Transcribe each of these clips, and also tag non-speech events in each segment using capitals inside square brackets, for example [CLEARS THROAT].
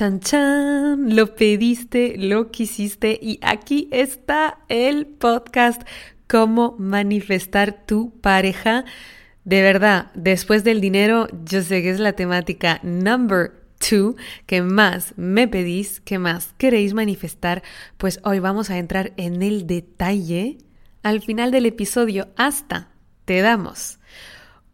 Chan chan, lo pediste, lo quisiste y aquí está el podcast Cómo manifestar tu pareja. De verdad, después del dinero, yo sé que es la temática number two. Que más me pedís, que más queréis manifestar, pues hoy vamos a entrar en el detalle. Al final del episodio hasta te damos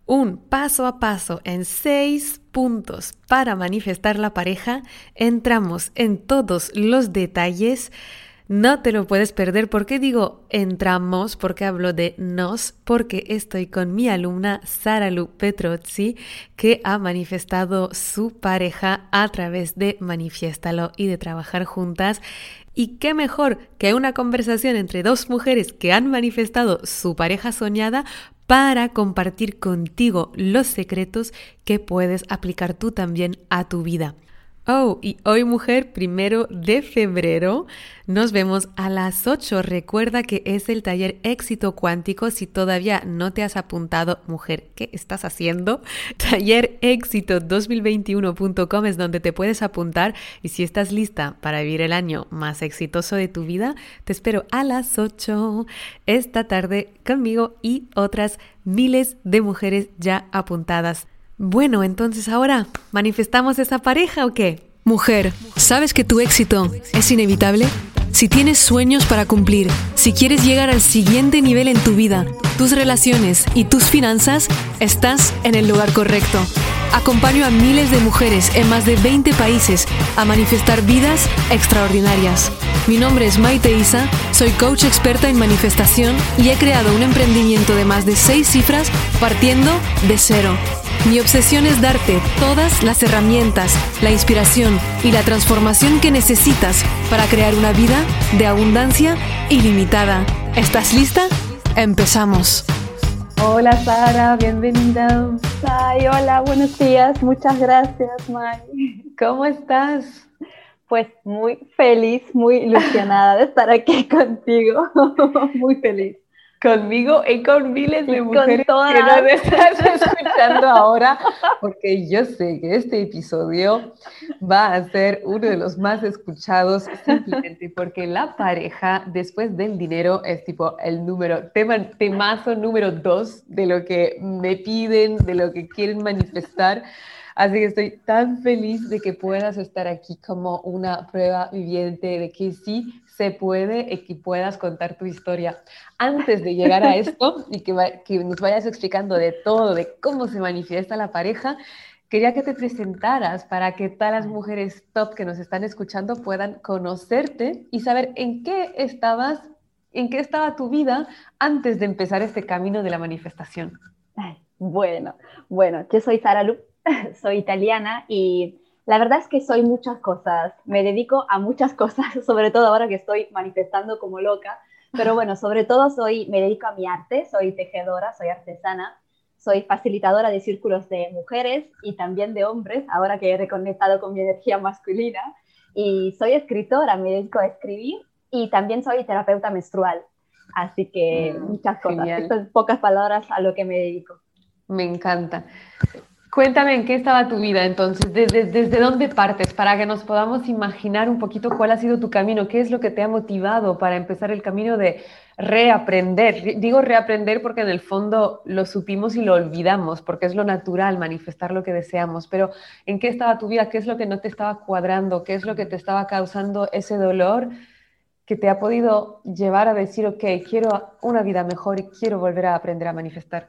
un paso a paso en seis puntos para manifestar la pareja, entramos en todos los detalles. No te lo puedes perder. ¿Por qué digo entramos? Porque hablo de nos, porque estoy con mi alumna Sara Lu Petrozzi, que ha manifestado su pareja a través de Manifiéstalo y de trabajar juntas. Y qué mejor que una conversación entre dos mujeres que han manifestado su pareja soñada para compartir contigo los secretos que puedes aplicar tú también a tu vida. Oh, y hoy mujer, primero de febrero, nos vemos a las 8. Recuerda que es el taller éxito cuántico. Si todavía no te has apuntado, mujer, ¿qué estás haciendo? [LAUGHS] Taller éxito 2021.com es donde te puedes apuntar. Y si estás lista para vivir el año más exitoso de tu vida, te espero a las 8 esta tarde conmigo y otras miles de mujeres ya apuntadas. Bueno, entonces ahora, ¿manifestamos esa pareja o qué? Mujer, ¿sabes que tu éxito es inevitable? Si tienes sueños para cumplir, si quieres llegar al siguiente nivel en tu vida, tus relaciones y tus finanzas, estás en el lugar correcto. Acompaño a miles de mujeres en más de 20 países a manifestar vidas extraordinarias. Mi nombre es Maite Isa, soy coach experta en manifestación y he creado un emprendimiento de más de 6 cifras partiendo de cero. Mi obsesión es darte todas las herramientas, la inspiración y la transformación que necesitas para crear una vida de abundancia ilimitada. ¿Estás lista? Empezamos. Hola Sara, bienvenida. Ay, hola, buenos días. Muchas gracias, May. ¿Cómo estás? Pues muy feliz, muy ilusionada de estar aquí [LAUGHS] contigo. muy feliz conmigo y con miles de mujeres que nos [LAUGHS] estás escuchando ahora, porque yo sé que este episodio va a ser uno de los más escuchados simplemente porque la pareja después del dinero es tipo el número, tema, temazo número dos de lo que me piden, de lo que quieren manifestar. Así que estoy tan feliz de que puedas estar aquí como una prueba viviente de que sí se puede y que puedas contar tu historia. Antes de llegar a esto [LAUGHS] y que, que nos vayas explicando de todo, de cómo se manifiesta la pareja, quería que te presentaras para que todas las mujeres top que nos están escuchando puedan conocerte y saber en qué estabas, en qué estaba tu vida antes de empezar este camino de la manifestación. Bueno, bueno, yo soy Sara Lu, [LAUGHS] soy italiana y la verdad es que soy muchas cosas, me dedico a muchas [LAUGHS] cosas, sobre todo ahora que estoy manifestando como loca, pero bueno, sobre todo soy, me dedico a mi arte, soy tejedora, soy artesana, soy facilitadora de círculos de mujeres y también de hombres, ahora que he reconectado con mi energía masculina, y soy escritora, me dedico a escribir y también soy terapeuta menstrual. Así que mm, muchas cosas. Estas pocas palabras a lo que me dedico. Me encanta. Cuéntame en qué estaba tu vida entonces, desde, desde dónde partes, para que nos podamos imaginar un poquito cuál ha sido tu camino, qué es lo que te ha motivado para empezar el camino de reaprender. Digo reaprender porque en el fondo lo supimos y lo olvidamos, porque es lo natural manifestar lo que deseamos, pero ¿en qué estaba tu vida? ¿Qué es lo que no te estaba cuadrando? ¿Qué es lo que te estaba causando ese dolor que te ha podido llevar a decir, ok, quiero una vida mejor y quiero volver a aprender a manifestar?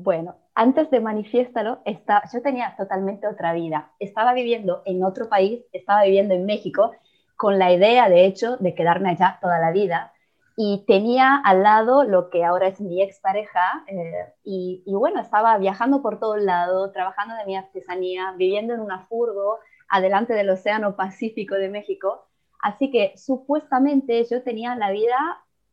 Bueno, antes de manifiéstalo, yo tenía totalmente otra vida. Estaba viviendo en otro país, estaba viviendo en México, con la idea, de hecho, de quedarme allá toda la vida. Y tenía al lado lo que ahora es mi expareja. Eh, y, y, bueno, estaba viajando por todo el lado, trabajando de mi artesanía, viviendo en una furgo, adelante del Océano Pacífico de México. Así que supuestamente yo tenía la vida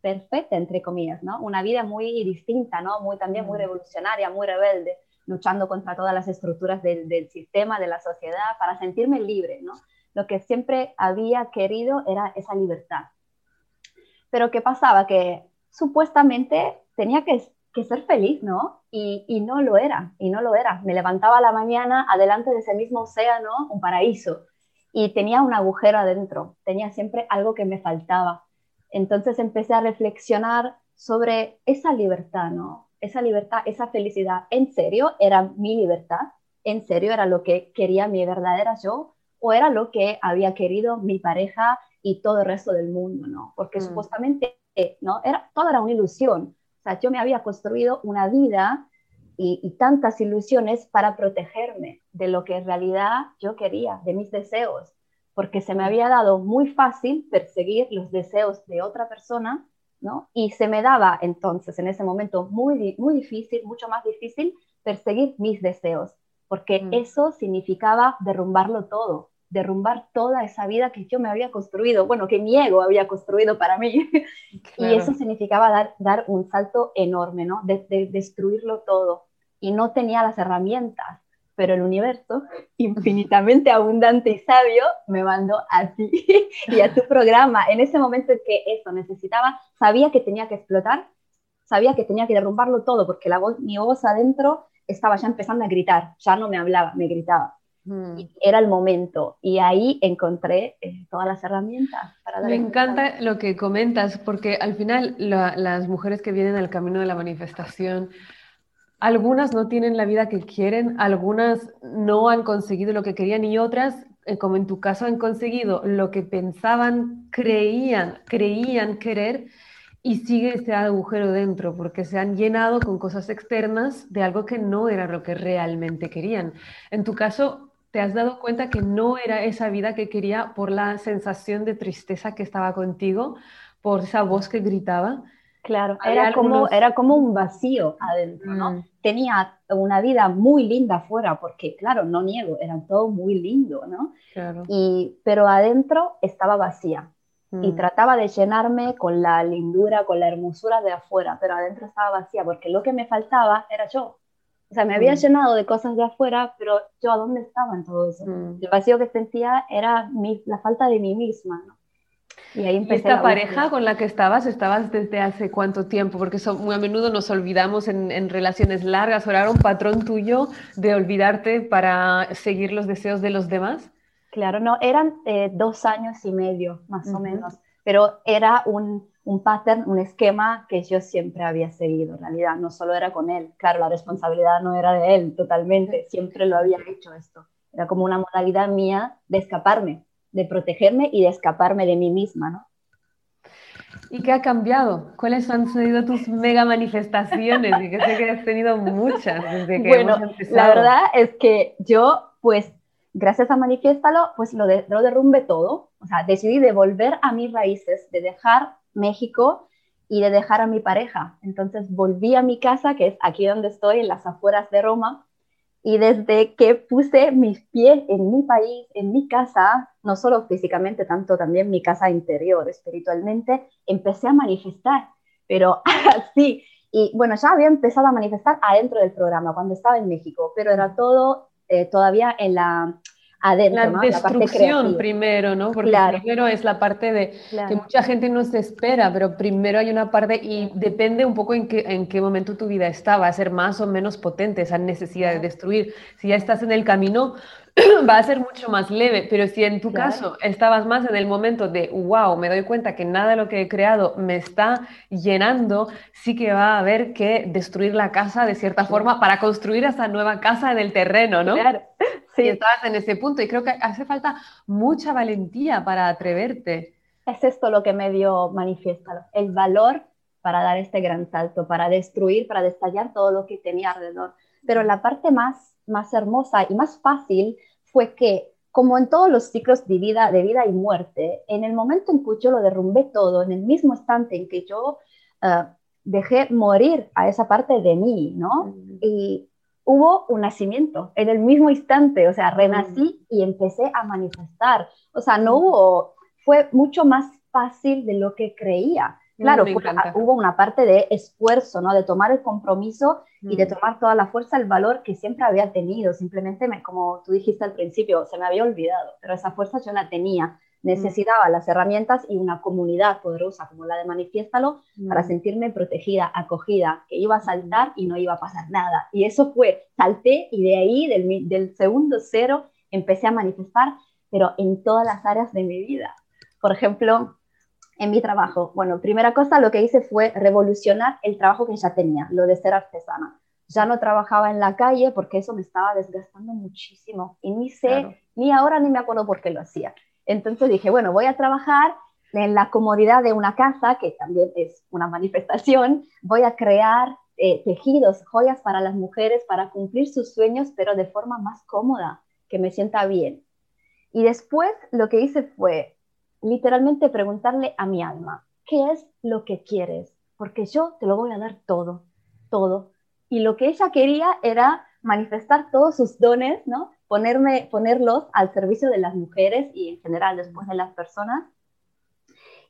perfecta, entre comillas, ¿no? Una vida muy distinta, ¿no? Muy, también muy revolucionaria, muy rebelde, luchando contra todas las estructuras del, del sistema, de la sociedad, para sentirme libre, ¿no? Lo que siempre había querido era esa libertad. Pero ¿qué pasaba? Que supuestamente tenía que, que ser feliz, ¿no? Y, y, no lo era, y no lo era. Me levantaba a la mañana adelante de ese mismo océano, un paraíso. y tenía un agujero adentro, tenía siempre algo que me faltaba. Entonces empecé a reflexionar sobre esa libertad, ¿no? Esa libertad, esa felicidad. ¿En serio era mi libertad? ¿En serio era lo que quería mi verdadera yo? ¿O era lo que había querido mi pareja y todo el resto del mundo, ¿no? Porque mm. supuestamente, ¿no? Era, todo era una ilusión. O sea, yo me había construido una vida y, tantas ilusiones para protegerme de lo que en realidad yo quería, de mis deseos, porque se me había dado muy fácil perseguir los deseos de otra persona, ¿no? Y se me daba entonces en ese momento muy, muy difícil, mucho más difícil perseguir mis deseos, porque mm. eso significaba derrumbarlo todo, derrumbar toda esa vida que yo me había construido, bueno, que mi ego había construido para mí. [LAUGHS] Y eso significaba dar, dar un salto enorme, ¿no? De, de, destruirlo todo. Y no tenía las herramientas, pero el universo, infinitamente abundante y sabio, me mandó a ti [LAUGHS] y a tu programa. En ese momento en que eso necesitaba, sabía que tenía que explotar, sabía que tenía que derrumbarlo todo, porque la voz, mi voz adentro estaba ya empezando a gritar, ya no me hablaba, me gritaba. Mm. era el momento y ahí encontré eh, todas las herramientas para dar Me encanta lo que comentas porque al final las mujeres que vienen al camino de la manifestación, algunas no tienen la vida que quieren, algunas no han conseguido lo que querían y otras, eh, como en tu caso, han conseguido lo que pensaban, creían, creían querer y sigue ese agujero dentro porque se han llenado con cosas externas de algo que no era lo que realmente querían. En tu caso, te has dado cuenta que no era esa vida que quería por la sensación de tristeza que estaba contigo, por esa voz que gritaba. Claro, era como, era como un vacío adentro, ¿no? Mm. Tenía una vida muy linda afuera, porque claro, no niego, era todo muy lindo, ¿no? Claro. Y, pero adentro estaba vacía. Y mm. trataba de llenarme con la lindura, con la hermosura de afuera, pero adentro estaba vacía, porque lo que me faltaba era yo. O sea, me había mm. llenado de cosas de afuera, pero yo a dónde estaba en todo eso. El vacío que sentía era mi, la falta de mí misma, ¿no? Y ahí empecé. ¿Esta pareja con la que estabas, estabas desde hace cuánto tiempo? Porque muy a menudo nos olvidamos en, en, relaciones largas. ¿O era un patrón tuyo de olvidarte para seguir los deseos de los demás? Claro, no, eran eh, dos años y medio, más o menos. Pero era un, un pattern, un esquema que yo siempre había seguido, en realidad, no solo era con él, claro, la responsabilidad no era de él totalmente, siempre lo había hecho esto, era como una modalidad mía de escaparme, de protegerme y de escaparme de mí misma, ¿no? ¿Y qué ha cambiado? ¿Cuáles han sido tus mega manifestaciones? Y que sé que has tenido muchas desde que bueno, La verdad es que yo, pues, gracias a Manifiéstalo, pues lo, de, lo derrumbe todo. O sea, decidí devolver a mis raíces, de dejar México y de dejar a mi pareja. Entonces volví a mi casa, que es aquí donde estoy, en las afueras de Roma, y desde que puse mis pies en mi país, en mi casa, no solo físicamente, tanto también mi casa interior, espiritualmente, empecé a manifestar, pero [LAUGHS] así. Y bueno, ya había empezado a manifestar adentro del programa cuando estaba en México, pero era todo eh, todavía en la la destrucción primero, ¿no? Porque primero es la parte de que mucha gente no se espera, pero primero hay una parte y depende un poco en qué, en qué momento tu vida está, va a ser más o menos potente esa necesidad de destruir. Si ya estás en el camino, [CLEARS THROAT] va a ser mucho más leve, pero si en tu caso estabas más en el momento de, wow, me doy cuenta que nada de lo que he creado me está llenando, sí que va a haber que destruir la casa de cierta forma para construir esa nueva casa en el terreno, ¿no? Claro. Sí. estabas en ese punto y creo que hace falta mucha valentía para atreverte. Es esto lo que me dio manifiesto, el valor para dar este gran salto, para destruir, para destallar todo lo que tenía alrededor. Pero la parte más más hermosa y más fácil fue que, como en todos los ciclos de vida, de vida y muerte, en el momento en que yo lo derrumbé todo, en el mismo instante en que yo uh, dejé morir a esa parte de mí, ¿no? Mm. Y hubo un nacimiento en el mismo instante, o sea, renací mm. y empecé a manifestar. O sea, no hubo, fue mucho más fácil de lo que creía. Claro, hubo una parte de esfuerzo, ¿no? De tomar el compromiso y de mm. tomar toda la fuerza, el valor que siempre había tenido. Simplemente, me, como tú dijiste al principio, se me había olvidado, pero esa fuerza yo la tenía. Mm. Necesitaba las herramientas y una comunidad poderosa como la de Manifiéstalo para mm. sentirme protegida, acogida, que iba a saltar y no iba a pasar nada. Y eso fue, salté y de ahí, del, del segundo cero, empecé a manifestar pero en todas las áreas de mi vida. Por ejemplo, en mi trabajo. Bueno, primera cosa, lo que hice fue revolucionar el trabajo que ya tenía, lo de ser artesana. Ya no trabajaba en la calle porque eso me estaba desgastando muchísimo y ni sé, ni ahora ni me acuerdo por qué lo hacía. Entonces dije, bueno, voy a trabajar en la comodidad de una casa, que también es una manifestación, voy a crear eh, tejidos, joyas para las mujeres para cumplir sus sueños, pero de forma más cómoda, que me sienta bien. Y después lo que hice fue literalmente preguntarle a mi alma, ¿qué es lo que quieres? Porque yo te lo voy a dar todo, todo. Y lo que ella quería era manifestar todos sus dones, ¿no? Ponerme, ponerlos al servicio de las mujeres y en general después de las personas.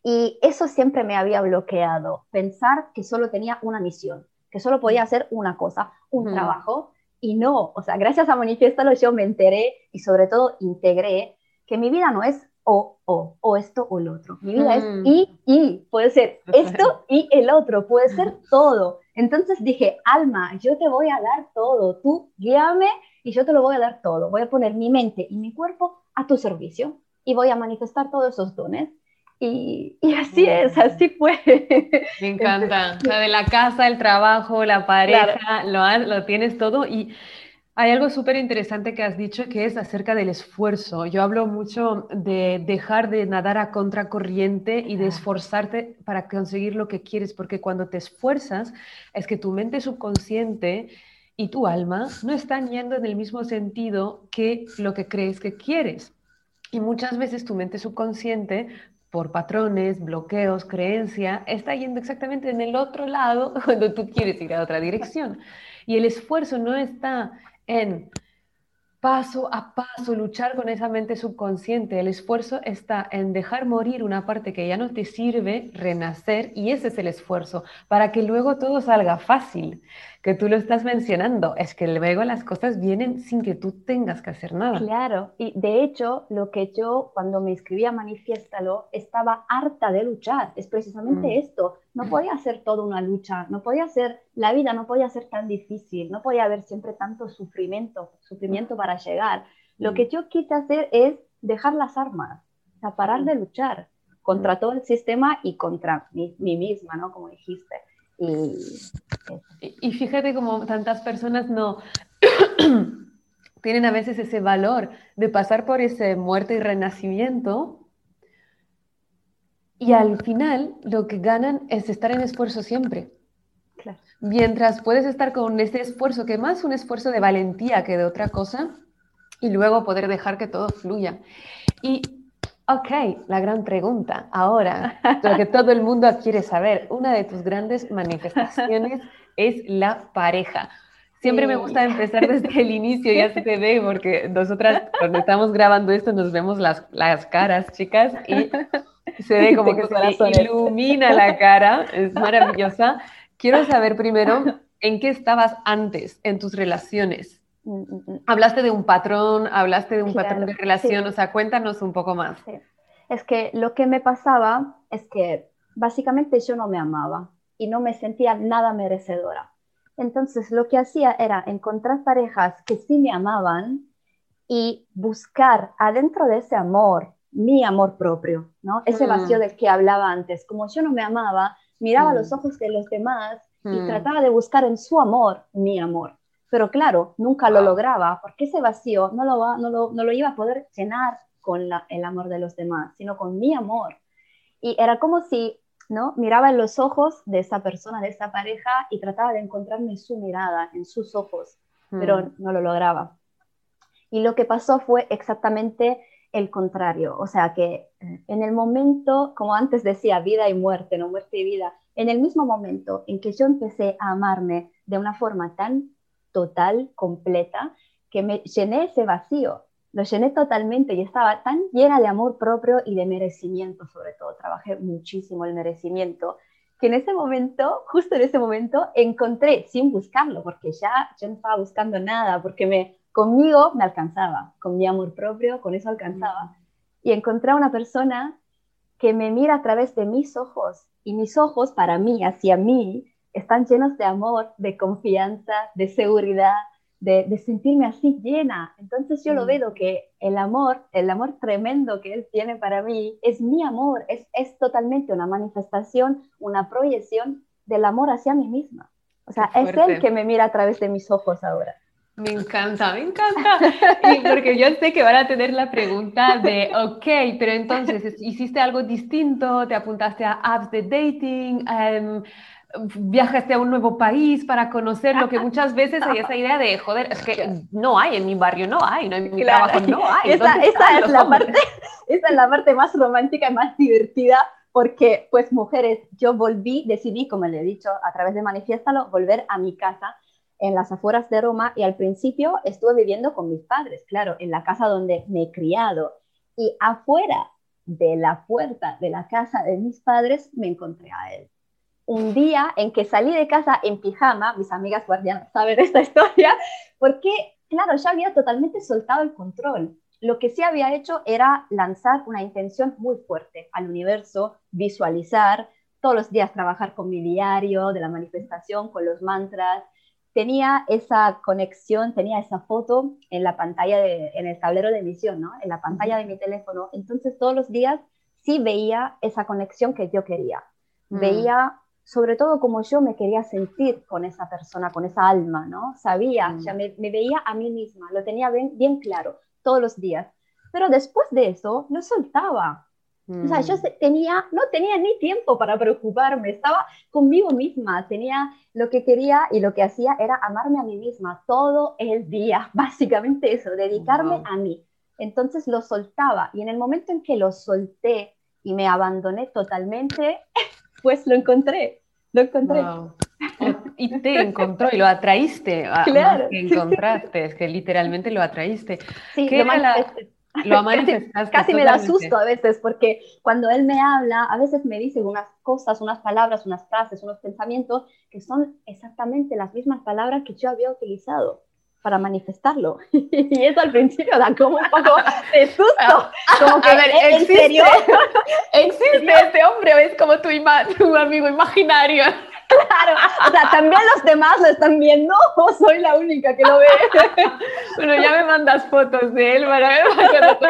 Y eso siempre me había bloqueado, pensar que solo tenía una misión, que solo podía hacer una cosa, un trabajo, y no, o sea, gracias a Manifiéstalo yo me enteré y sobre todo integré que mi vida no es o, o, o esto o el otro. Mi vida es mm. y, y, puede ser esto y el otro, puede ser [LAUGHS] todo. Entonces dije, alma, yo te voy a dar todo, tú guíame y yo te lo voy a dar todo. Voy a poner mi mente y mi cuerpo a tu servicio y voy a manifestar todos esos dones. Y, y así es, así fue. [LAUGHS] Me encanta. o sea, de la casa, el trabajo, la pareja, lo, lo tienes todo y hay algo súper interesante que has dicho que es acerca del esfuerzo. Yo hablo mucho de dejar de nadar a contracorriente y de esforzarte para conseguir lo que quieres, porque cuando te esfuerzas es que tu mente subconsciente y tu alma no están yendo en el mismo sentido que lo que crees que quieres. Y muchas veces tu mente subconsciente por patrones, bloqueos, creencia, está yendo exactamente en el otro lado [LAUGHS] cuando tú quieres ir a otra dirección. Y el esfuerzo no está en paso a paso luchar con esa mente subconsciente. El esfuerzo está en dejar morir una parte que ya no te sirve, renacer, y ese es el esfuerzo, para que luego todo salga fácil que tú lo estás mencionando, es que luego las cosas vienen sin que tú tengas que hacer nada. Claro, y de hecho, lo que yo cuando me inscribí a Manifiéstalo estaba harta de luchar, es precisamente mm. esto. No podía ser toda una lucha, no podía ser, la vida no podía ser tan difícil, no podía haber siempre tanto sufrimiento, sufrimiento para llegar. Lo mm. que yo quise hacer es dejar las armas, o sea, parar mm. de luchar contra todo el sistema y contra mí, mí misma, ¿no? Como dijiste. Y, fíjate como tantas personas no [CLEARS THROAT] tienen a veces ese valor de pasar por ese muerte y renacimiento y al final lo que ganan es estar en esfuerzo siempre. Mientras puedes estar con ese esfuerzo, que más un esfuerzo de valentía que de otra cosa, y luego poder dejar que todo fluya. Y Ok, la gran pregunta. Ahora, lo que todo el mundo quiere saber, una de tus grandes manifestaciones [LAUGHS] es la pareja. Siempre me gusta empezar desde el inicio, ya se te ve, porque nosotras cuando estamos grabando esto nos vemos las, las caras, chicas, y se ve como que se ilumina la cara, es maravillosa. Quiero saber primero, ¿en qué estabas antes en tus relaciones? Mm, mm, mm. Hablaste de un patrón, hablaste de un patrón de relación, o sea, cuéntanos un poco más. Es que lo que me pasaba es que básicamente yo no me amaba y no me sentía nada merecedora. Entonces lo que hacía era encontrar parejas que sí me amaban y buscar adentro de ese amor mi amor propio, ¿no? Ese vacío del que hablaba antes. Como yo no me amaba, miraba los ojos de los demás y trataba de buscar en su amor mi amor pero claro, nunca lo lograba porque ese vacío no lo, no lo, no lo iba a poder llenar con el amor de los demás, sino con mi amor. Y era como si ¿no? miraba en los ojos de esa persona, de esa pareja, y trataba de encontrarme en su mirada, en sus ojos, pero hmm. no lo lograba. Y lo que pasó fue exactamente el contrario, o sea que eh, en el momento, como antes decía, vida y muerte, no muerte y vida, en el mismo momento en que yo empecé a amarme de una forma tan total, completa, que me llené ese vacío, lo llené totalmente y estaba tan llena de amor propio y de merecimiento, sobre todo, trabajé muchísimo el merecimiento, que en ese momento, justo en ese momento, encontré, sin buscarlo, porque ya yo no estaba buscando nada, porque me, conmigo me alcanzaba, con mi amor propio, con eso alcanzaba. Y encontré a una persona que me mira a través de mis ojos, y mis ojos para mí, hacia mí, están llenos de amor, de confianza, de seguridad, de, sentirme así llena. Entonces yo lo veo que el amor, el amor tremendo que Él tiene para mí, es mi amor, es, es totalmente una manifestación, una proyección del amor hacia mí misma. O sea, es Él que me mira a través de mis ojos ahora. Me encanta, me encanta. Y porque yo sé que van a tener la pregunta de, ok, pero entonces, ¿hiciste algo distinto? ¿Te apuntaste a apps de dating? Um, viajaste a un nuevo país para conocer lo que [LAUGHS] muchas veces hay esa idea de, joder, es que no hay en mi barrio, no hay, no en mi trabajo, no hay. Esa, es la parte, esa es la parte más romántica y más divertida porque, pues, mujeres, yo volví, decidí, como le he dicho a través de Manifiéstalo, volver a mi casa en las afueras de Roma y al principio estuve viviendo con mis padres, claro, en la casa donde me he criado. Y afuera de la puerta de la casa de mis padres me encontré a él un día en que salí de casa en pijama, mis amigas guardianas saben [LAUGHS] esta historia, porque, claro, ya había totalmente soltado el control. Lo que sí había hecho era lanzar una intención muy fuerte al universo, visualizar, todos los días trabajar con mi diario de la manifestación, con los mantras. Tenía esa conexión, tenía esa foto en la pantalla, en el tablero de emisión, ¿no? en la pantalla de mi teléfono. Entonces todos los días sí veía esa conexión que yo quería. Mm. Veía sobre todo como yo me quería sentir con esa persona, con esa alma, ¿no? Sabía, mm. ya me, veía a mí misma, lo tenía bien, bien, claro todos los días. Pero después de eso, lo soltaba. O sea, yo mm. tenía, no tenía ni tiempo para preocuparme, estaba conmigo misma, tenía lo que quería y lo que hacía era amarme a mí misma todo el día, [LAUGHS] básicamente eso, dedicarme a mí. Entonces lo soltaba y en el momento en que lo solté y me abandoné totalmente, pues lo encontré, lo encontré. Y te encontró y lo atraíste, a, claro. que encontraste, es que literalmente lo atraíste. Sí, lo, lo [LAUGHS] manifestaste. Casi, me da susto a veces porque cuando él me habla, a veces me dice unas cosas, unas palabras, unas frases, unos pensamientos que son exactamente las mismas palabras que yo había utilizado para manifestarlo. [LAUGHS] y eso al principio da como un poco de [LAUGHS] susto. Como que, a ver, ¿en existe, serio? [LAUGHS] existe este hombre, es como tu, tu amigo imaginario. Claro, o sea, también los demás lo están viendo o soy la única que lo ve. bueno, ya me mandas fotos de él para ver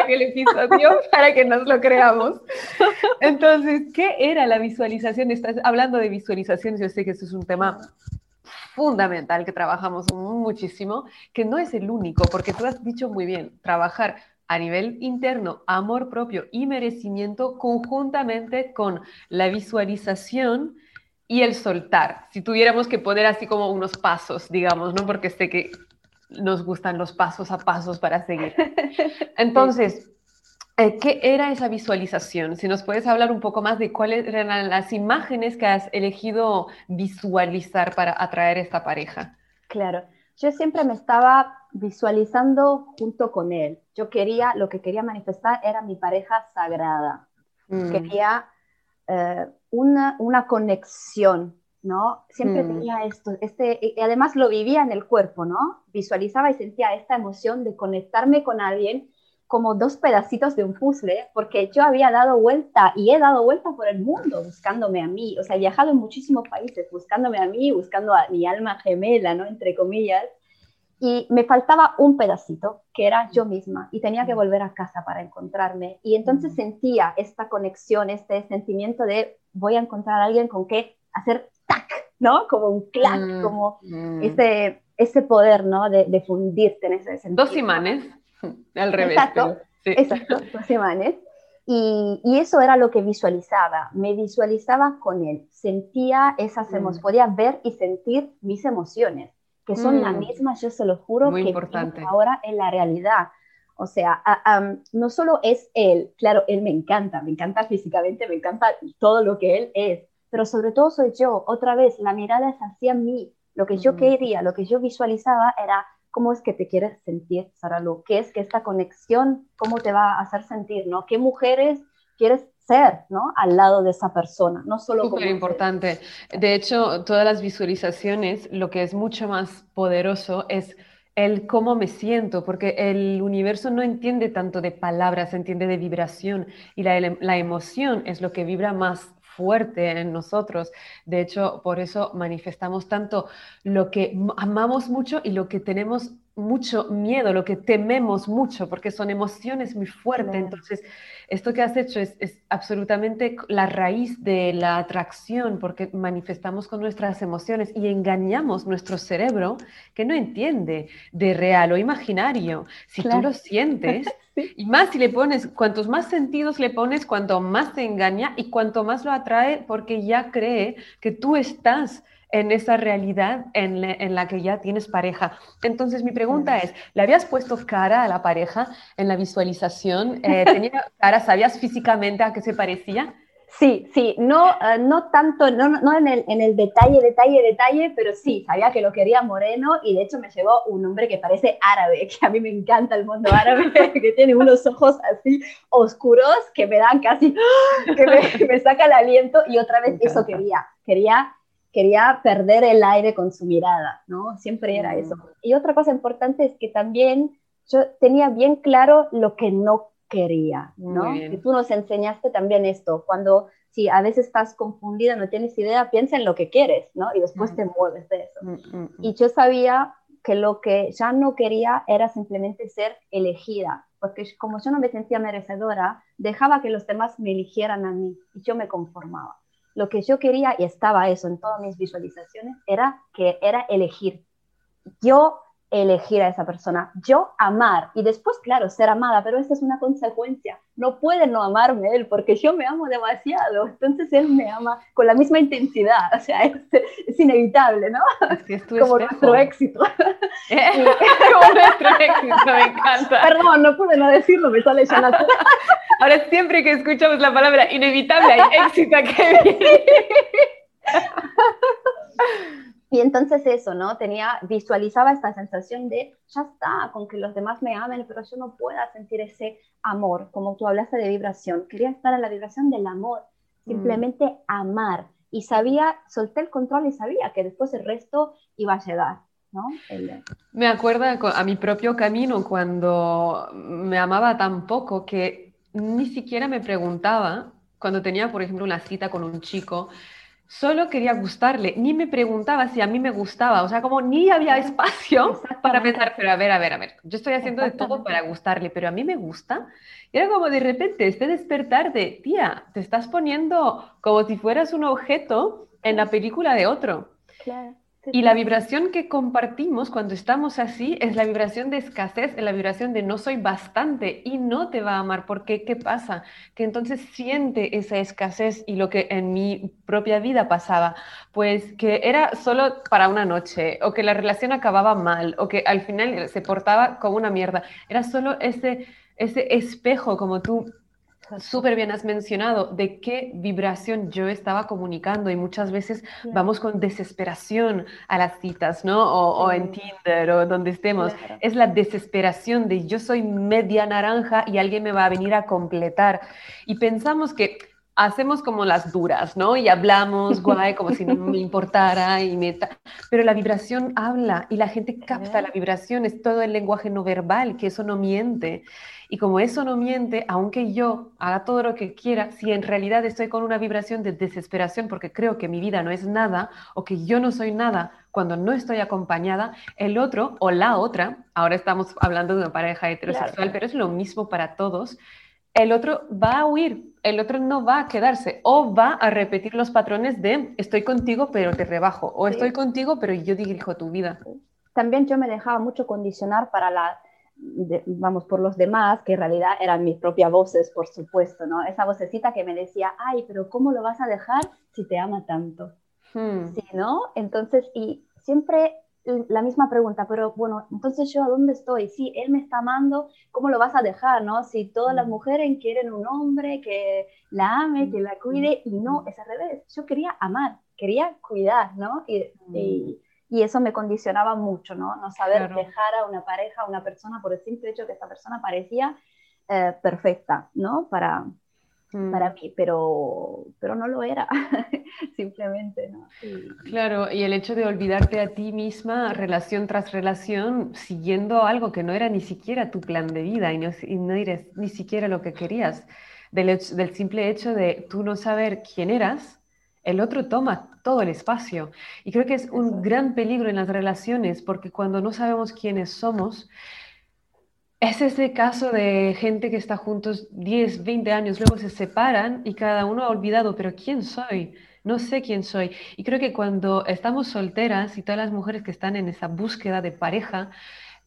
el episodio para que nos lo creamos. Entonces, ¿qué era la visualización? Estás hablando de visualizaciones, yo sé que eso es un tema fundamental que trabajamos muchísimo, que no es el único, porque tú has dicho muy bien, trabajar a nivel interno, amor propio y merecimiento conjuntamente con la visualización y el soltar. Si tuviéramos que poner así como unos pasos, digamos, ¿no? Porque sé que nos gustan los pasos a pasos para seguir. [LAUGHS] Entonces, ¿Qué era esa visualización? Si nos puedes hablar un poco más de cuáles eran las imágenes que has elegido visualizar para atraer esta pareja. Claro, yo siempre me estaba visualizando junto con él. Yo quería, lo que quería manifestar era mi pareja sagrada. Mm. Quería eh, una, una, conexión, ¿no? Siempre mm. tenía esto, este, y además lo vivía en el cuerpo, ¿no? Visualizaba y sentía esta emoción de conectarme con alguien como dos pedacitos de un puzzle, porque yo había dado vuelta y he dado vuelta por el mundo buscándome a mí, o sea, he viajado en muchísimos países buscándome a mí, buscando a mi alma gemela, ¿no? Entre comillas, y me faltaba un pedacito, que era yo misma, y tenía que volver a casa para encontrarme, y entonces sentía esta conexión, este sentimiento de voy a encontrar a alguien con que hacer tac, ¿no? Como un clac, mm, como mm. ese, ese poder, ¿no? De, de fundirte en ese sentido. Dos imanes. [LAUGHS] Al revés. Exacto, exacto dos semanas. Y, y, eso era lo que visualizaba. Me visualizaba con él. Sentía esas emociones, mm. podía ver y sentir mis emociones, que son las mm. mismas, yo se lo juro, Muy que importante. ahora en la realidad. O sea, no solo es él, claro, él me encanta, me encanta físicamente, me encanta todo lo que él es, pero sobre todo soy yo. Otra vez, la mirada es hacia mí. Lo que yo mm. quería, lo que yo visualizaba era cómo es que te quieres sentir, Sara Lu, qué es que esta conexión, cómo te va a hacer sentir, ¿no? ¿Qué mujeres quieres ser, ¿no? Al lado de esa persona, no solo Súper importante. De hecho, todas las visualizaciones, lo que es mucho más poderoso es el cómo me siento, porque el universo no entiende tanto de palabras, entiende de vibración y la, la emoción es lo que vibra más fuerte en nosotros. De hecho, por eso manifestamos tanto lo que amamos mucho y lo que tenemos mucho miedo, lo que tememos mucho, porque son emociones muy fuertes. Entonces, esto que has hecho es, absolutamente la raíz de la atracción, porque manifestamos con nuestras emociones y engañamos nuestro cerebro que no entiende de real o imaginario. Si tú lo sientes, [LAUGHS] y más si le pones, cuantos más sentidos le pones, cuanto más te engaña y cuanto más lo atrae, porque ya cree que tú estás en esa realidad en, la que ya tienes pareja. Entonces, mi pregunta es, ¿le habías puesto cara a la pareja en la visualización? Eh, [LAUGHS] ¿Tenía cara? ¿Sabías físicamente a qué se parecía? Sí, sí, no, eh, no tanto, no, no en, el, en, el, detalle, detalle, detalle, pero sí, sabía que lo quería moreno y de hecho me llevó un hombre que parece árabe, [LAUGHS] que a mí me encanta el mundo árabe, [LAUGHS] que tiene unos ojos así oscuros que me dan casi, [GASPS] que me, me saca el aliento y otra vez eso quería, quería quería perder el aire con su mirada, ¿no? Siempre era eso. Mm. Y otra cosa importante es que también yo tenía bien claro lo que no quería, ¿no? Y tú nos enseñaste también esto, cuando si a veces estás confundida, no tienes idea, piensa en lo que quieres, ¿no? Y después te mueves de eso. Mm, mm, y yo sabía que lo que ya no quería era simplemente ser elegida, porque como yo no me sentía merecedora, dejaba que los demás me eligieran a mí y yo me conformaba lo que yo quería, y estaba eso en todas mis visualizaciones, era que era elegir. Yo elegir a esa persona, yo amar y después, claro, ser amada, pero esa es una consecuencia. No puede no amarme él porque yo me amo demasiado, entonces él me ama con la misma intensidad, o sea, es, inevitable, ¿no? Como nuestro éxito. [LAUGHS] Como nuestro éxito, me encanta. Perdón, no pude no decirlo, me sale ya natural. [LAUGHS] Ahora siempre que escuchamos la palabra inevitable hay éxito que viene. [LAUGHS] Y entonces eso, ¿no? Tenía, visualizaba esta sensación de, ya está, con que los demás me amen, pero yo no pueda sentir ese amor, como tú hablaste de vibración. Quería estar en la vibración del amor, mm. simplemente amar. Y sabía, solté el control y sabía que después el resto iba a llegar. ¿no? Me acuerda a mi propio camino cuando me amaba tan poco que ni siquiera me preguntaba, cuando tenía, por ejemplo, una cita con un chico, solo quería gustarle, ni me preguntaba si a mí me gustaba, o sea, como ni había espacio para pensar, pero a ver, a ver, a ver, yo estoy haciendo de todo para gustarle, pero a mí me gusta. Y era como de repente, este despertar de, tía, te estás poniendo como si fueras un objeto en la película de otro. Claro. Y la vibración que compartimos cuando estamos así es la vibración de escasez, es la vibración de no soy bastante y no te va a amar. porque qué? pasa? Que entonces siente esa escasez y lo que en mi propia vida pasaba, pues que era solo para una noche o que la relación acababa mal o que al final se portaba como una mierda. Era solo ese, ese espejo, como tú súper bien has mencionado de qué vibración yo estaba comunicando y muchas veces vamos con desesperación a las citas, ¿no? O, en Tinder o donde estemos. Es la desesperación de yo soy media naranja y alguien me va a venir a completar. Y pensamos que hacemos como las duras, ¿no? Y hablamos, [LAUGHS] guay, como si no me importara y meta. Pero la vibración habla y la gente capta la vibración, es todo el lenguaje no verbal, que eso no miente. Y como eso no miente, aunque yo haga todo lo que quiera, si en realidad estoy con una vibración de desesperación porque creo que mi vida no es nada o que yo no soy nada cuando no estoy acompañada, el otro o la otra, ahora estamos hablando de una pareja heterosexual, pero es lo mismo para todos, el otro va a huir, el otro no va a quedarse o va a repetir los patrones de estoy contigo pero te rebajo o estoy contigo pero yo dirijo tu vida. También yo me dejaba mucho condicionar para la vamos, por los demás, que en realidad eran mis propias voces, por supuesto, ¿no? Esa vocecita que me decía, ay, pero ¿cómo lo vas a dejar si te ama tanto? Hmm. Sí, ¿no? Entonces, y siempre la misma pregunta, pero bueno, entonces yo a dónde estoy? Sí, él me está amando, ¿cómo lo vas a dejar, no? Si todas las hmm. mujeres quieren un hombre que la ame, que la cuide, y no, es al revés, yo quería amar, quería cuidar, ¿no? y y eso me condicionaba mucho, ¿no? No saber dejar a una pareja, a una persona por el simple hecho que esta persona parecía eh, perfecta, ¿no? Para, mm. para mí, pero, pero no lo era, [LAUGHS] simplemente, ¿no? Claro, y el hecho de olvidarte a ti misma relación tras relación, siguiendo algo que no era ni siquiera tu plan de vida y no, y no eres ni siquiera lo que querías, del, del simple hecho de tú no saber quién eras, el otro toma todo el espacio. Y creo que es un gran peligro en las relaciones porque cuando no sabemos quiénes somos, es ese caso de gente que está juntos 10, 20 años, luego se separan y cada uno ha olvidado, pero ¿quién soy? No sé quién soy. Y creo que cuando estamos solteras y todas las mujeres que están en esa búsqueda de pareja,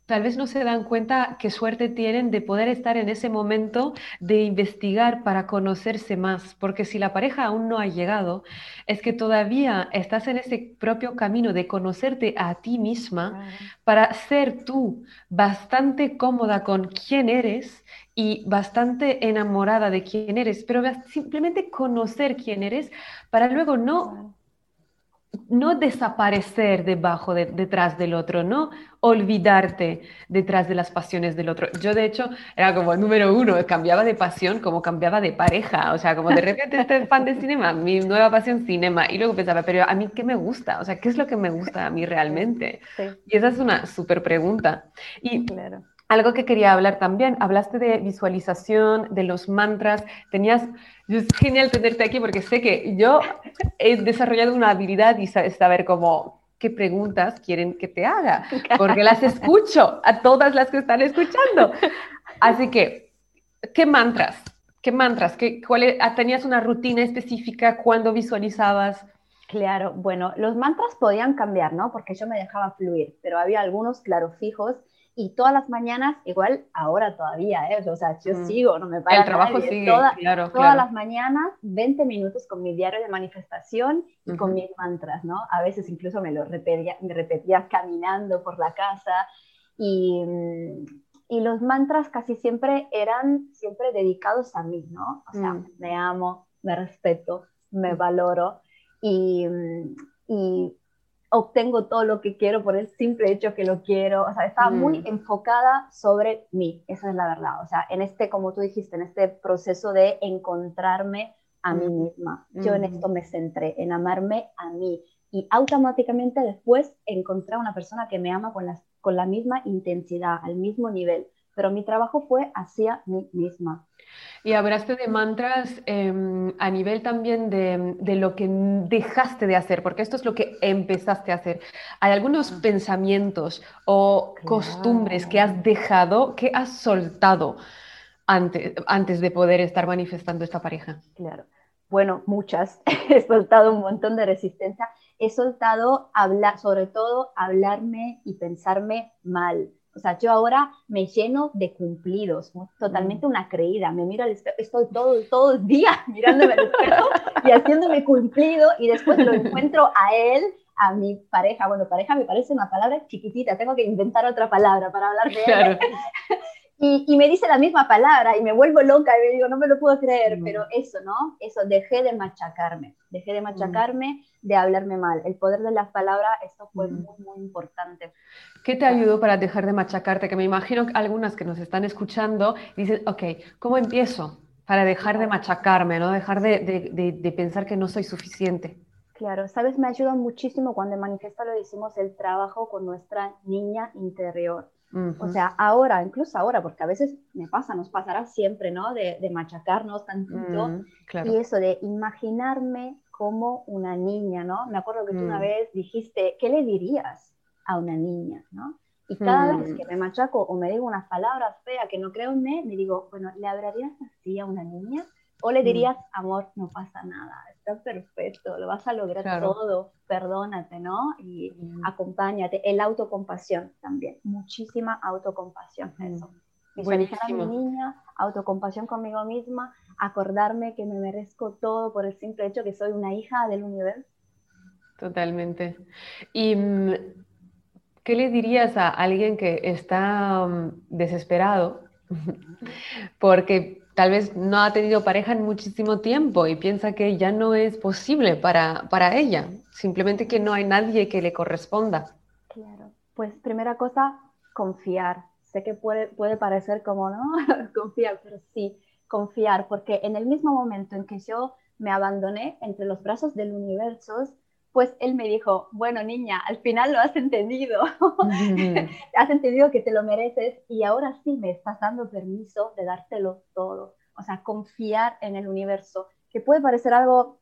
tal vez no se dan cuenta qué suerte tienen de poder estar en ese momento de investigar para conocerse más, porque si la pareja aún no ha llegado, es que todavía estás en ese propio camino de conocerte a ti misma para ser tú bastante cómoda con quién eres y bastante enamorada de quién eres, pero simplemente conocer quién eres para luego no no desaparecer debajo, de, detrás del otro, no olvidarte detrás de las pasiones del otro. Yo, de hecho, era como el número uno, cambiaba de pasión como cambiaba de pareja, o sea, como de repente este fan de cinema, mi nueva pasión cinema, y luego pensaba, pero a mí, ¿qué me gusta? O sea, ¿qué es lo que me gusta a mí realmente? Y esa es una súper pregunta. Y claro. Algo que quería hablar también, hablaste de visualización, de los mantras, tenías, es genial tenerte aquí porque sé que yo he desarrollado una habilidad y saber cómo, qué preguntas quieren que te haga, porque las escucho a todas las que están escuchando. Así que, ¿qué mantras? ¿Qué mantras? ¿Qué, cuál, ah, ¿Tenías una rutina específica cuando visualizabas? Claro, bueno, los mantras podían cambiar, ¿no? Porque yo me dejaba fluir, pero había algunos, claro, fijos y todas las mañanas, igual ahora todavía, ¿eh? o sea, yo mm. sigo, no me para El trabajo sigue, claro, Todas las mañanas, 20 minutos con mi diario de manifestación y con mis mantras, ¿no? A veces incluso me lo repetía, me repetía caminando por la casa y, mm, y, los mantras casi siempre eran siempre dedicados a mí, ¿no? O sea, mm. me amo, me respeto, me valoro y, y obtengo todo lo que quiero por el simple hecho que lo quiero. O sea, estaba muy mm. enfocada sobre mí, esa es la verdad. O sea, en este, como tú dijiste, en este proceso de encontrarme a mí mm. misma. Yo en esto me centré, en amarme a mí. Y automáticamente después encontré a una persona que me ama con, con la misma intensidad, al mismo nivel. Pero mi trabajo fue hacia mí misma. Y hablaste de mantras em, a nivel también de, lo que dejaste de hacer, porque esto es lo que empezaste a hacer. ¿Hay algunos ah. pensamientos o costumbres que has dejado, que has soltado antes, antes de poder estar manifestando esta pareja? Claro. Bueno, muchas. [LAUGHS] He soltado un montón de resistencia. He soltado hablar, sobre todo hablarme y pensarme mal o sea, yo ahora me lleno de cumplidos, totalmente mm. una creída. Me miro al espejo, estoy todo, todo el día [LAUGHS] mirándome al espejo y haciéndome cumplido y después lo encuentro a él, a mi pareja. Bueno, pareja me parece una palabra chiquitita, tengo que inventar otra palabra para hablar de él. [LAUGHS] Y, me dice la misma palabra y me vuelvo loca y me digo, no me lo puedo creer, mm. pero eso, ¿no? Eso, dejé de machacarme, dejé de mm. machacarme, de hablarme mal. El poder de las palabras, esto fue muy, muy importante. ¿Qué te ayudó para dejar de machacarte? Que me imagino que algunas que nos están escuchando dicen, ok, ¿cómo empiezo para dejar de machacarme, no dejar de, pensar que no soy suficiente? Claro, sabes, me ayuda muchísimo cuando en Manifiesto lo decimos el trabajo con nuestra niña interior. O sea, ahora, incluso ahora, porque a veces me pasa, nos pasará siempre, ¿no? De, machacarnos tantito. Mm, y eso de imaginarme como una niña, ¿no? Me acuerdo que tú una mm. vez dijiste, ¿qué le dirías? a una niña, ¿no? Y cada vez que me machaco o me digo unas palabras feas que no creo en mí, me digo, bueno, ¿le hablarías así a una niña? O le dirías, amor, no pasa nada, perfecto, lo vas a lograr todo, perdónate, ¿no? Y acompáñate. El autocompasión también, muchísima autocompasión, eso. Visualizar a mi niña, autocompasión conmigo misma, acordarme que me merezco todo por el simple hecho que soy una hija del universo. Totalmente. Y mm, ¿Qué le dirías a alguien que está mm, desesperado [LAUGHS] porque tal vez no ha tenido pareja en muchísimo tiempo y piensa que ya no es posible para, para ella, simplemente que no hay nadie que le corresponda? Claro, pues primera cosa, confiar. Sé que puede, puede parecer como, ¿no? [LAUGHS] confiar, pero sí, confiar, porque en el mismo momento en que yo me abandoné entre los brazos del universo, pues él me dijo, bueno niña, al final lo has entendido, [LAUGHS] has entendido que te lo mereces y ahora sí me estás dando permiso de dártelo todo. O sea, confiar en el universo, que puede parecer algo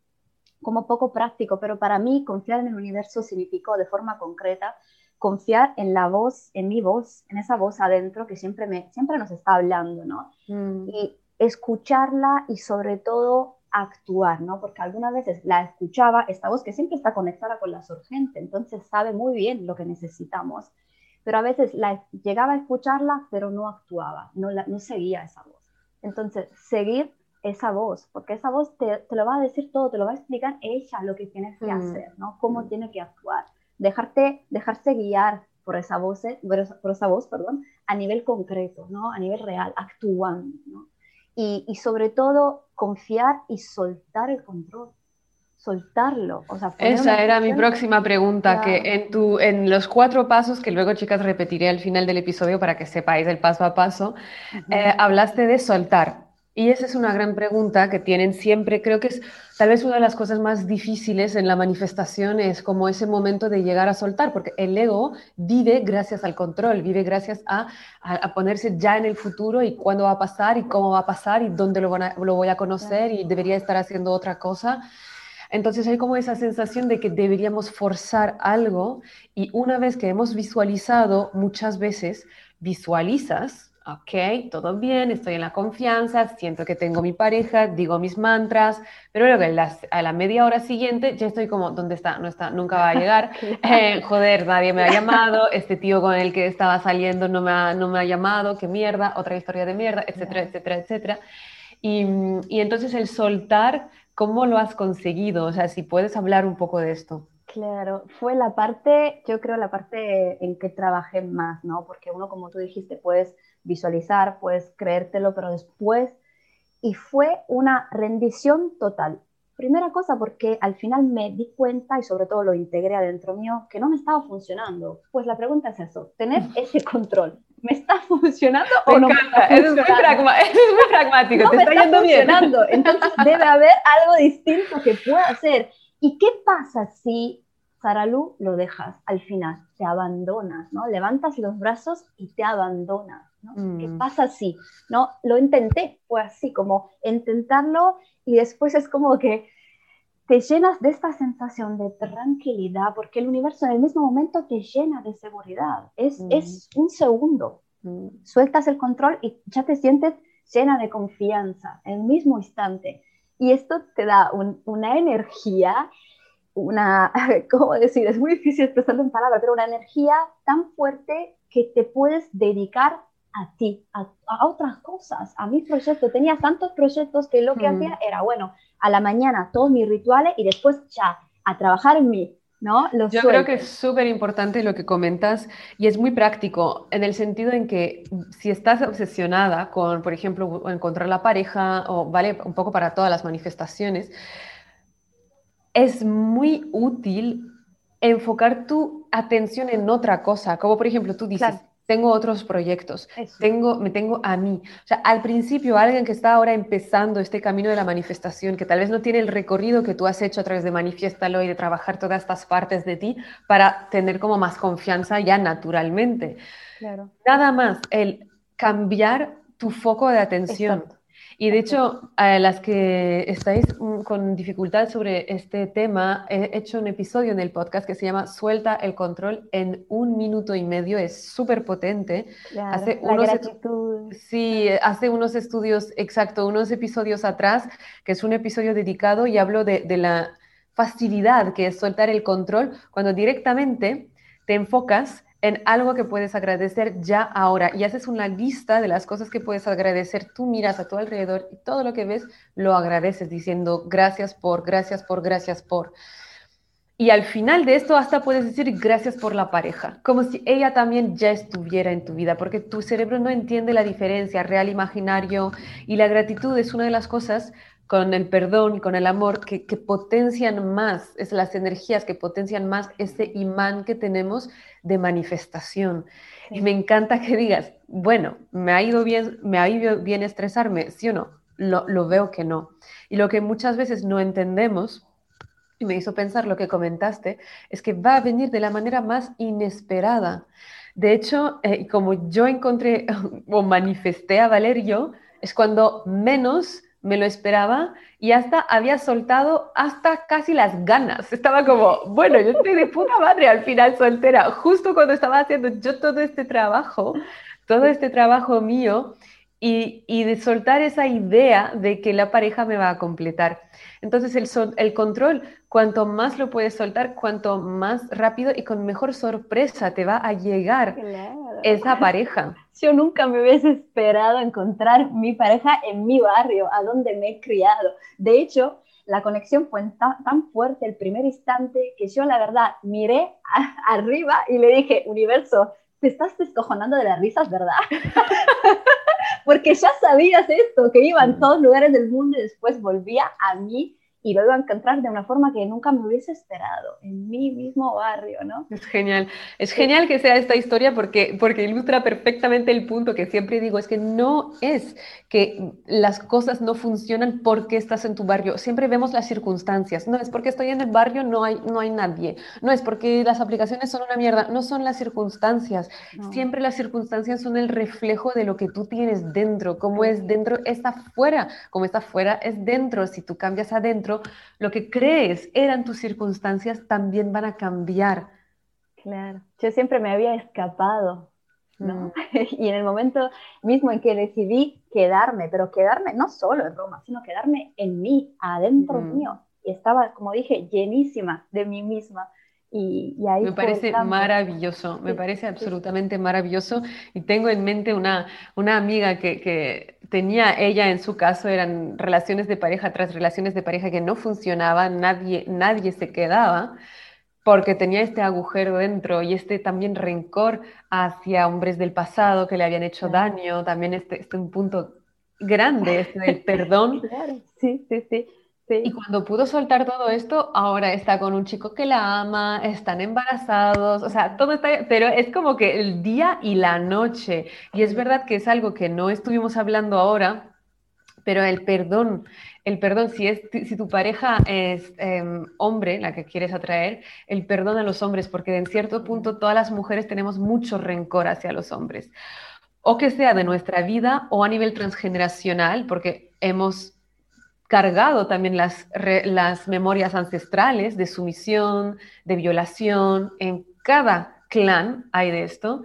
como poco práctico, pero para mí confiar en el universo significó de forma concreta confiar en la voz, en mi voz, en esa voz adentro que siempre, me, siempre nos está hablando, ¿no? Mm. Y escucharla y sobre todo actuar, ¿no? Porque algunas veces la escuchaba, esta voz que siempre está conectada con la urgente, entonces sabe muy bien lo que necesitamos, pero a veces la, llegaba a escucharla, pero no actuaba, no, no seguía esa voz. Entonces, seguir esa voz, porque esa voz te, te, lo va a decir todo, te lo va a explicar ella lo que tienes que mm. hacer, ¿no? Cómo mm. tiene que actuar. Dejarte, dejarse guiar por esa voz, eh, por esa, voz, perdón, a nivel concreto, ¿no? A nivel real, actuando, ¿no? Y, y sobre todo, confiar y soltar el control soltarlo. O sea, Esa era mi próxima pregunta, que en, tu, en los cuatro pasos, que luego chicas repetiré al final del episodio para que sepáis el paso a paso, eh, hablaste de soltar. Y esa es una gran pregunta que tienen siempre. Creo que es tal vez una de las cosas más difíciles en la manifestación, es como ese momento de llegar a soltar, porque el ego vive gracias al control, vive gracias a, ponerse ya en el futuro y cuándo va a pasar y cómo va a pasar y dónde lo voy a conocer y debería estar haciendo otra cosa. Entonces hay como esa sensación de que deberíamos forzar algo y una vez que hemos visualizado, muchas veces visualizas ok, todo bien, estoy en la confianza, siento que tengo mi pareja, digo mis mantras, pero luego a la media hora siguiente ya estoy como, ¿dónde está? No está, nunca va a llegar. [LAUGHS] Eh, joder, nadie me ha llamado, este tío con el que estaba saliendo no me ha, no me ha llamado, qué mierda, otra historia de mierda, etcétera, etcétera, etcétera. Y, y entonces el soltar, ¿cómo lo has conseguido? O sea, si puedes hablar un poco de esto. Claro, fue la parte, yo creo, la parte en que trabajé más, ¿no? Porque uno, como tú dijiste, puedes visualizar, puedes creértelo, pero después, y fue una rendición total. Primera cosa, porque al final me di cuenta y sobre todo lo integré adentro mío, que no me estaba funcionando. Pues la pregunta es eso, tener [LAUGHS] ese control. ¿Me está funcionando o no me está Eso es muy, [LAUGHS] pragmático, te está, yendo funcionando. Bien. Entonces [LAUGHS] debe haber algo distinto que pueda hacer. ¿Y qué pasa si Saralu lo dejas al final? Te abandonas, ¿no? Levantas los brazos y te abandonas. ¿Qué mm. pasa así? ¿no? Lo intenté, fue así, como intentarlo y después es como que te llenas de esta sensación de tranquilidad, porque el universo en el mismo momento te llena de seguridad. Es, mm. es un segundo. Mm. Sueltas el control y ya te sientes llena de confianza en el mismo instante. Y esto te da una energía, una, [LAUGHS] ¿cómo decir? Es muy difícil expresarlo en palabras, pero una energía tan fuerte que te puedes dedicar a ti, a, otras cosas, a mis proyectos. Tenía tantos proyectos que lo que mm. hacía era, bueno, a la mañana todos mis rituales y después ya, a trabajar en mí. ¿No? Yo creo que es súper importante lo que comentas y es muy práctico en el sentido en que si estás obsesionada con, por ejemplo, encontrar la pareja o vale un poco para todas las manifestaciones, es muy útil enfocar tu atención en otra cosa, como por ejemplo tú dices, tengo otros proyectos, tengo, me tengo a mí. O sea, al principio, alguien que está ahora empezando este camino de la manifestación, que tal vez no tiene el recorrido que tú has hecho a través de Manifiéstalo y de trabajar todas estas partes de ti para tener como más confianza ya naturalmente. Claro. Nada más, el cambiar tu foco de atención. Y de hecho, a las que estáis mm, con dificultad sobre este tema, he hecho un episodio en el podcast que se llama Suelta el control en un minuto y medio. Es súper potente. hace unos gratitud. Sí, hace unos estudios, exacto, unos episodios atrás, que es un episodio dedicado y hablo de, de la facilidad que es soltar el control cuando directamente te enfocas en algo que puedes agradecer ya ahora y haces una lista de las cosas que puedes agradecer. Tú miras a tu alrededor y todo lo que ves lo agradeces diciendo gracias por, gracias por, gracias por. Y al final de esto hasta puedes decir gracias por la pareja, como si ella también ya estuviera en tu vida, porque tu cerebro no entiende la diferencia real, imaginario, y la gratitud es una de las cosas con el perdón y con el amor que, potencian más, es las energías que potencian más ese imán que tenemos de manifestación. Y me encanta que digas, bueno, me ha ido bien, me ha ido bien estresarme, sí o no, lo, lo veo que no. Y lo que muchas veces no entendemos, y me hizo pensar lo que comentaste, es que va a venir de la manera más inesperada. De hecho, eh, como yo encontré [LAUGHS] o manifesté a Valerio, es cuando menos me lo esperaba y hasta había soltado hasta casi las ganas. Estaba como, bueno, yo estoy de puta madre al final soltera, justo cuando estaba haciendo yo todo este trabajo, todo este trabajo mío y, y de soltar esa idea de que la pareja me va a completar. Entonces el, el control, cuanto más lo puedes soltar, cuanto más rápido y con mejor sorpresa te va a llegar esa pareja. [LAUGHS] Yo nunca me hubiese esperado encontrar mi pareja en mi barrio, a donde me he criado. De hecho, la conexión fue tan, fuerte el primer instante que yo la verdad miré arriba y le dije, universo, te estás descojonando de las risas, ¿verdad? [LAUGHS] Porque ya sabías esto, que iba en todos lugares del mundo y después volvía a mí y lo iba a encontrar de una forma que nunca me hubiese esperado, en mi mismo barrio, ¿no? Es genial, es genial que sea esta historia porque, porque ilustra perfectamente el punto que siempre digo, es que no es que las cosas no funcionan porque estás en tu barrio, siempre vemos las circunstancias, no es porque estoy en el barrio, no hay, no hay nadie, no es porque las aplicaciones son una mierda, no son las circunstancias, siempre las circunstancias son el reflejo de lo que tú tienes dentro, como es dentro, está fuera, como está fuera, es dentro, si tú cambias adentro, lo que crees eran tus circunstancias también van a cambiar. Claro, yo siempre me había escapado, ¿no? Mm. [LAUGHS] y en el momento mismo en que decidí quedarme, pero quedarme no solo en Roma, sino quedarme en mí, adentro mm. mío. Y estaba, como dije, llenísima de mí misma. Y, ahí me parece maravilloso, me parece absolutamente maravilloso. Y tengo en mente una, una amiga que, que, tenía ella en su caso, eran relaciones de pareja tras relaciones de pareja que no funcionaban, nadie, nadie se quedaba porque tenía este agujero dentro y este también rencor hacia hombres del pasado que le habían hecho daño, también este, este un punto grande, este del perdón. [LAUGHS] Claro, sí, sí, sí. Y cuando pudo soltar todo esto, ahora está con un chico que la ama, están embarazados, o sea, todo está, pero es como que el día y la noche. Y es verdad que es algo que no estuvimos hablando ahora, pero el perdón, el perdón, si, es, si tu pareja es em, hombre, la que quieres atraer, el perdón a los hombres, porque en cierto punto todas las mujeres tenemos mucho rencor hacia los hombres, o que sea de nuestra vida o a nivel transgeneracional, porque hemos cargado también las, las memorias ancestrales de sumisión, de violación, en cada clan hay de esto,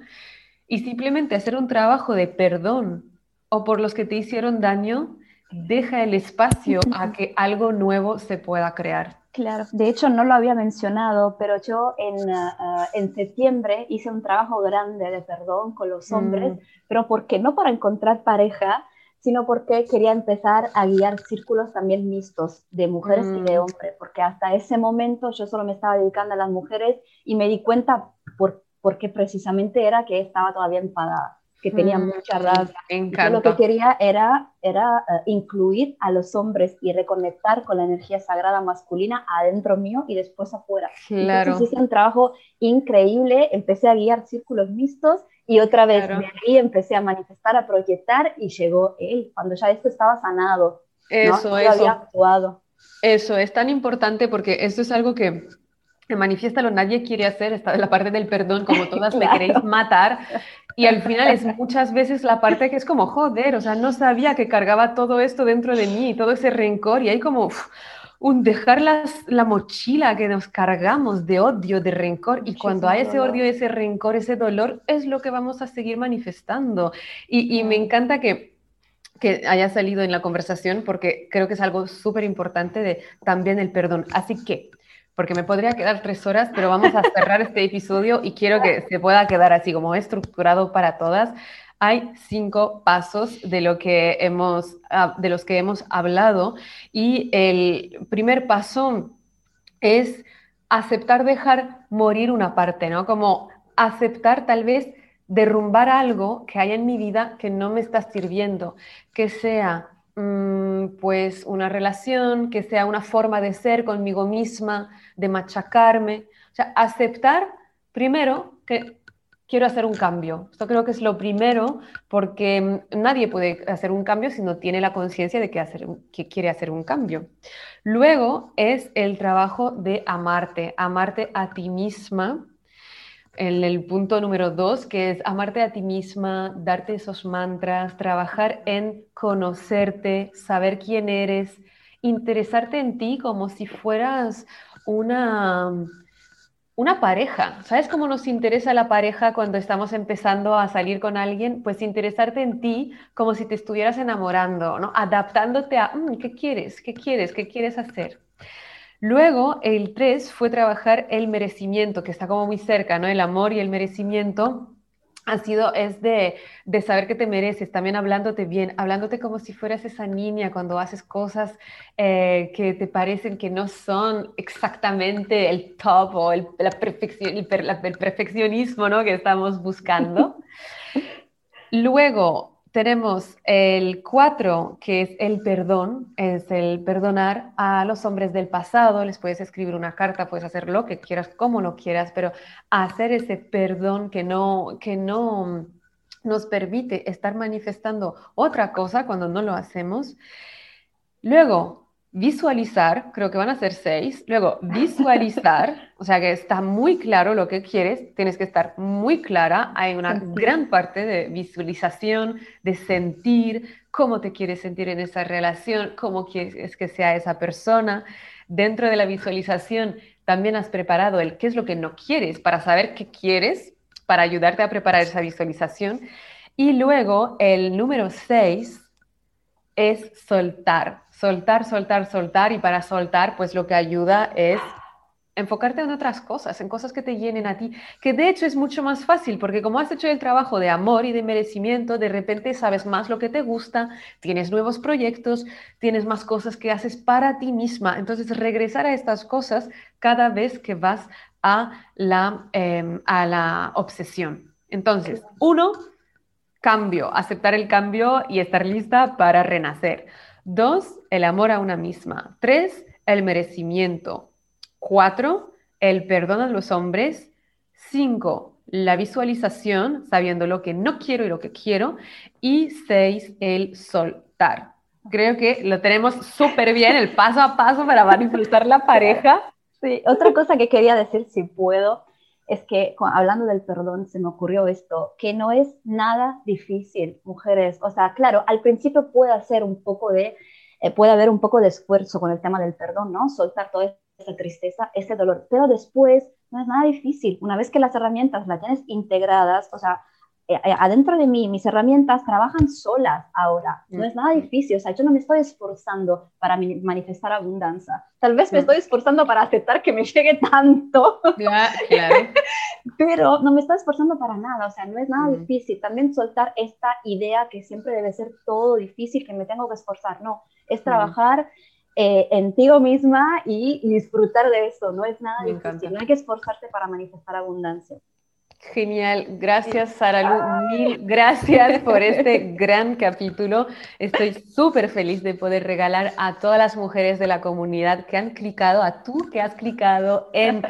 y simplemente hacer un trabajo de perdón o por los que te hicieron daño, deja el espacio a que algo nuevo se pueda crear. Claro, de hecho no lo había mencionado, pero yo en, ah, ah, en septiembre hice un trabajo grande de perdón con los hombres, mm. pero porque no para encontrar pareja, sino porque quería empezar a guiar círculos también mixtos de mujeres y de mm. hombres, porque hasta ese momento yo solo me estaba dedicando a las mujeres y me di cuenta por, qué precisamente era que estaba todavía enfadada, que tenía mm, mucha rabia. Yo lo que quería era, era eh, incluir a los hombres y reconectar con la energía sagrada masculina adentro mío y después afuera. Claro. Entonces hice un trabajo increíble, empecé a guiar círculos mixtos y otra vez de ahí empecé a manifestar, a proyectar y llegó él, cuando ya esto estaba sanado. Eso, eso. Había actuado. Eso es tan importante porque esto es algo que manifiéstalo, nadie quiere hacer, está de la parte del perdón, como todas me queréis [LAUGHS] matar, y al final es muchas veces la parte que es como, joder, o sea, no sabía que cargaba todo esto dentro de mí, todo ese rencor, y hay como, un dejar la mochila que nos cargamos de odio, de rencor, y cuando hay ese odio, ese rencor, ese dolor, es lo que vamos a seguir manifestando. Y, me encanta que, que haya salido en la conversación porque creo que es algo súper importante de también el perdón. Así que, porque me podría quedar tres horas, pero vamos a cerrar este episodio y quiero que se pueda quedar así como estructurado para todas hay cinco pasos de, lo que hemos, ah, de los que hemos hablado y el primer paso es aceptar dejar morir una parte, ¿no? Como aceptar tal vez derrumbar algo que hay en mi vida que no me está sirviendo, que sea pues una relación, que sea una forma de ser conmigo misma, de machacarme. O sea, aceptar primero que quiero hacer un cambio. Esto creo que es lo primero porque mm, nadie puede hacer un cambio si no tiene la conciencia de que, hacer, que quiere hacer un cambio. Luego es el trabajo de amarte, amarte a ti misma, en el punto número dos, que es amarte a ti misma, darte esos mantras, trabajar en conocerte, saber quién eres, interesarte en ti como si fueras una, una pareja. ¿Sabes cómo nos interesa la pareja cuando estamos empezando a salir con alguien? Pues interesarte en ti como si te estuvieras enamorando, ¿no? Adaptándote a, mm, ¿qué quieres? ¿Qué quieres? ¿Qué quieres hacer? Luego, el 3 fue trabajar el merecimiento, que está como muy cerca, ¿no? El amor y el merecimiento ha sido, es de, saber que te mereces, también hablándote bien, hablándote como si fueras esa niña cuando haces cosas eh, que te parecen que no son exactamente el top o el, la el perfeccionismo ¿no? que estamos buscando. [LAUGHS] Luego, tenemos el 4, que es el perdón, es el perdonar a los hombres del pasado. Les puedes escribir una carta, puedes hacer lo que quieras, como lo quieras, pero hacer ese perdón que no, que no nos permite estar manifestando otra cosa cuando no lo hacemos. Luego, visualizar, creo que van a ser seis, luego visualizar, [LAUGHS] o sea que está muy claro lo que quieres, tienes que estar muy clara, hay una gran parte de visualización, de sentir cómo te quieres sentir en esa relación, cómo quieres que sea esa persona. Dentro de la visualización también has preparado el qué es lo que no quieres para saber qué quieres, para ayudarte a preparar esa visualización. Y luego el número seis es soltar, soltar, soltar, soltar y para soltar pues lo que ayuda es enfocarte en otras cosas, en cosas que te llenen a ti, que de hecho es mucho más fácil porque como has hecho el trabajo de amor y de merecimiento, de repente sabes más lo que te gusta, tienes nuevos proyectos, tienes más cosas que haces para ti misma. Entonces regresar a estas cosas cada vez que vas a la, em, a la obsesión. Entonces, uno, cambio, aceptar el cambio y estar lista para renacer. Dos, el amor a una misma. Tres, el merecimiento. Cuatro, el perdón a los hombres. Cinco, la visualización, sabiendo lo que no quiero y lo que quiero. Y seis, el soltar. Creo que lo tenemos súper bien, el paso a paso para manifestar la pareja. Sí, otra cosa que quería decir, si puedo, es que hablando del perdón se me ocurrió esto, que no es nada difícil, mujeres. O sea, claro, al principio puede hacer un poco de, eh, puede haber un poco de esfuerzo con el tema del perdón, ¿no? Soltar toda esa tristeza, ese dolor, pero después no es nada difícil. Una vez que las herramientas las tienes integradas, o sea, adentro de mí, mis herramientas trabajan solas ahora. No es nada difícil. O sea, yo no me estoy esforzando para manifestar abundancia. Tal vez me estoy esforzando para aceptar que me [LAUGHS] llegue tanto. claro. [LAUGHS] Pero no me estoy esforzando para nada. O sea, no es nada difícil. También soltar esta idea que siempre debe ser todo difícil, que me tengo que esforzar. No, es trabajar. Eh, en ti misma y, disfrutar de eso, no es nada difícil, no hay que esforzarse para manifestar abundancia. Genial, gracias Sara Lu, mil gracias por este gran capítulo. Estoy súper feliz de poder regalar a todas las mujeres de la comunidad que han clicado, a tú que has clicado en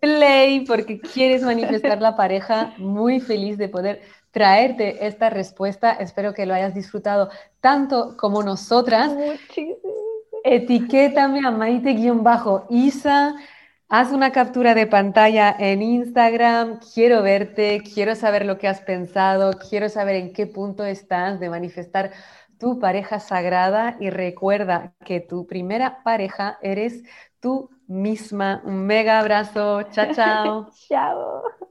play porque quieres manifestar la pareja, muy feliz de poder traerte esta respuesta. Espero que lo hayas disfrutado tanto como nosotras. Etiquétame a Maite-Isa Haz una captura de pantalla en Instagram, quiero verte, quiero saber lo que has pensado, quiero saber en qué punto estás de manifestar tu pareja sagrada y recuerda que tu primera pareja eres tú misma. Un mega abrazo, chao, chao. [LAUGHS] chao.